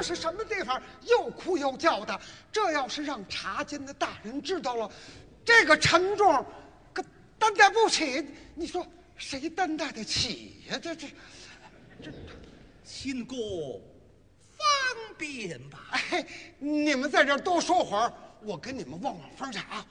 这是什么地方？又哭又叫的。这要是让查监的大人知道了，这个沉重可担待不起。你说谁担待得起呀？这这这，亲姑方便吧？哎，你们在这儿多说会儿，我跟你们望望风去啊。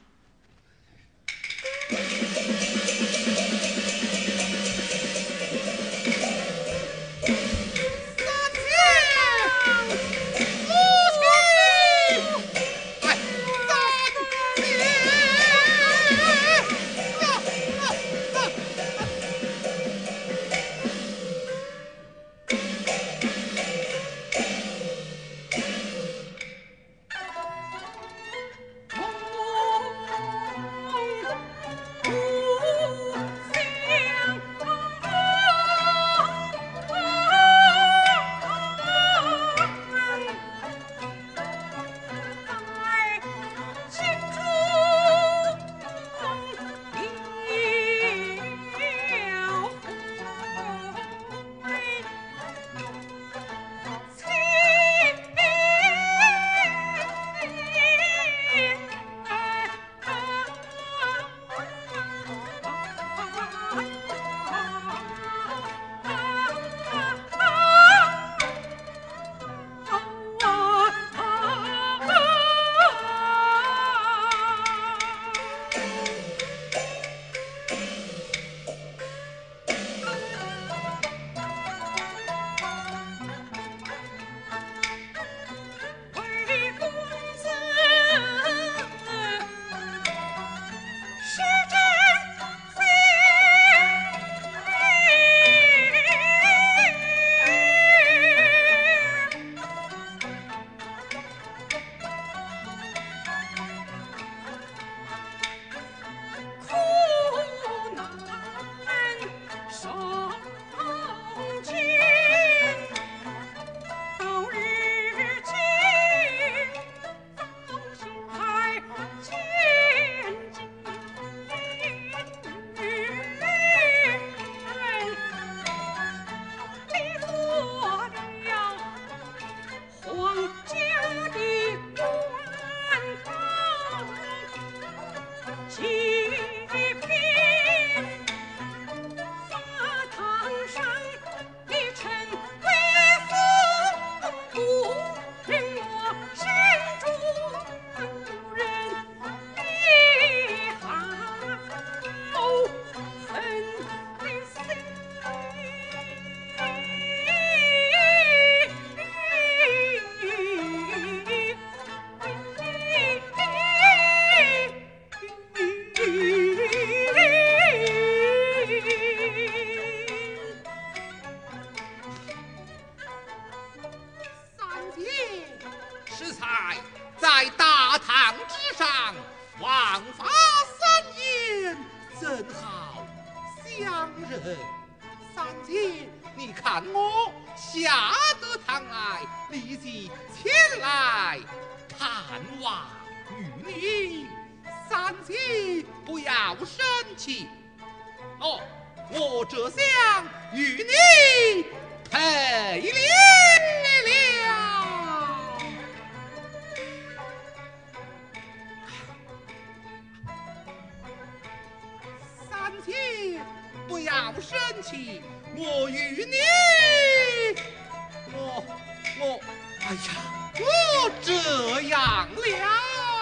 才在大堂之上枉法三言，怎好相认？三姐，你看我下得堂来，立即前来探望与你。三姐，不要生气。哦，我这厢与你陪。不要生气，我与你，我我，哎呀，我这样了。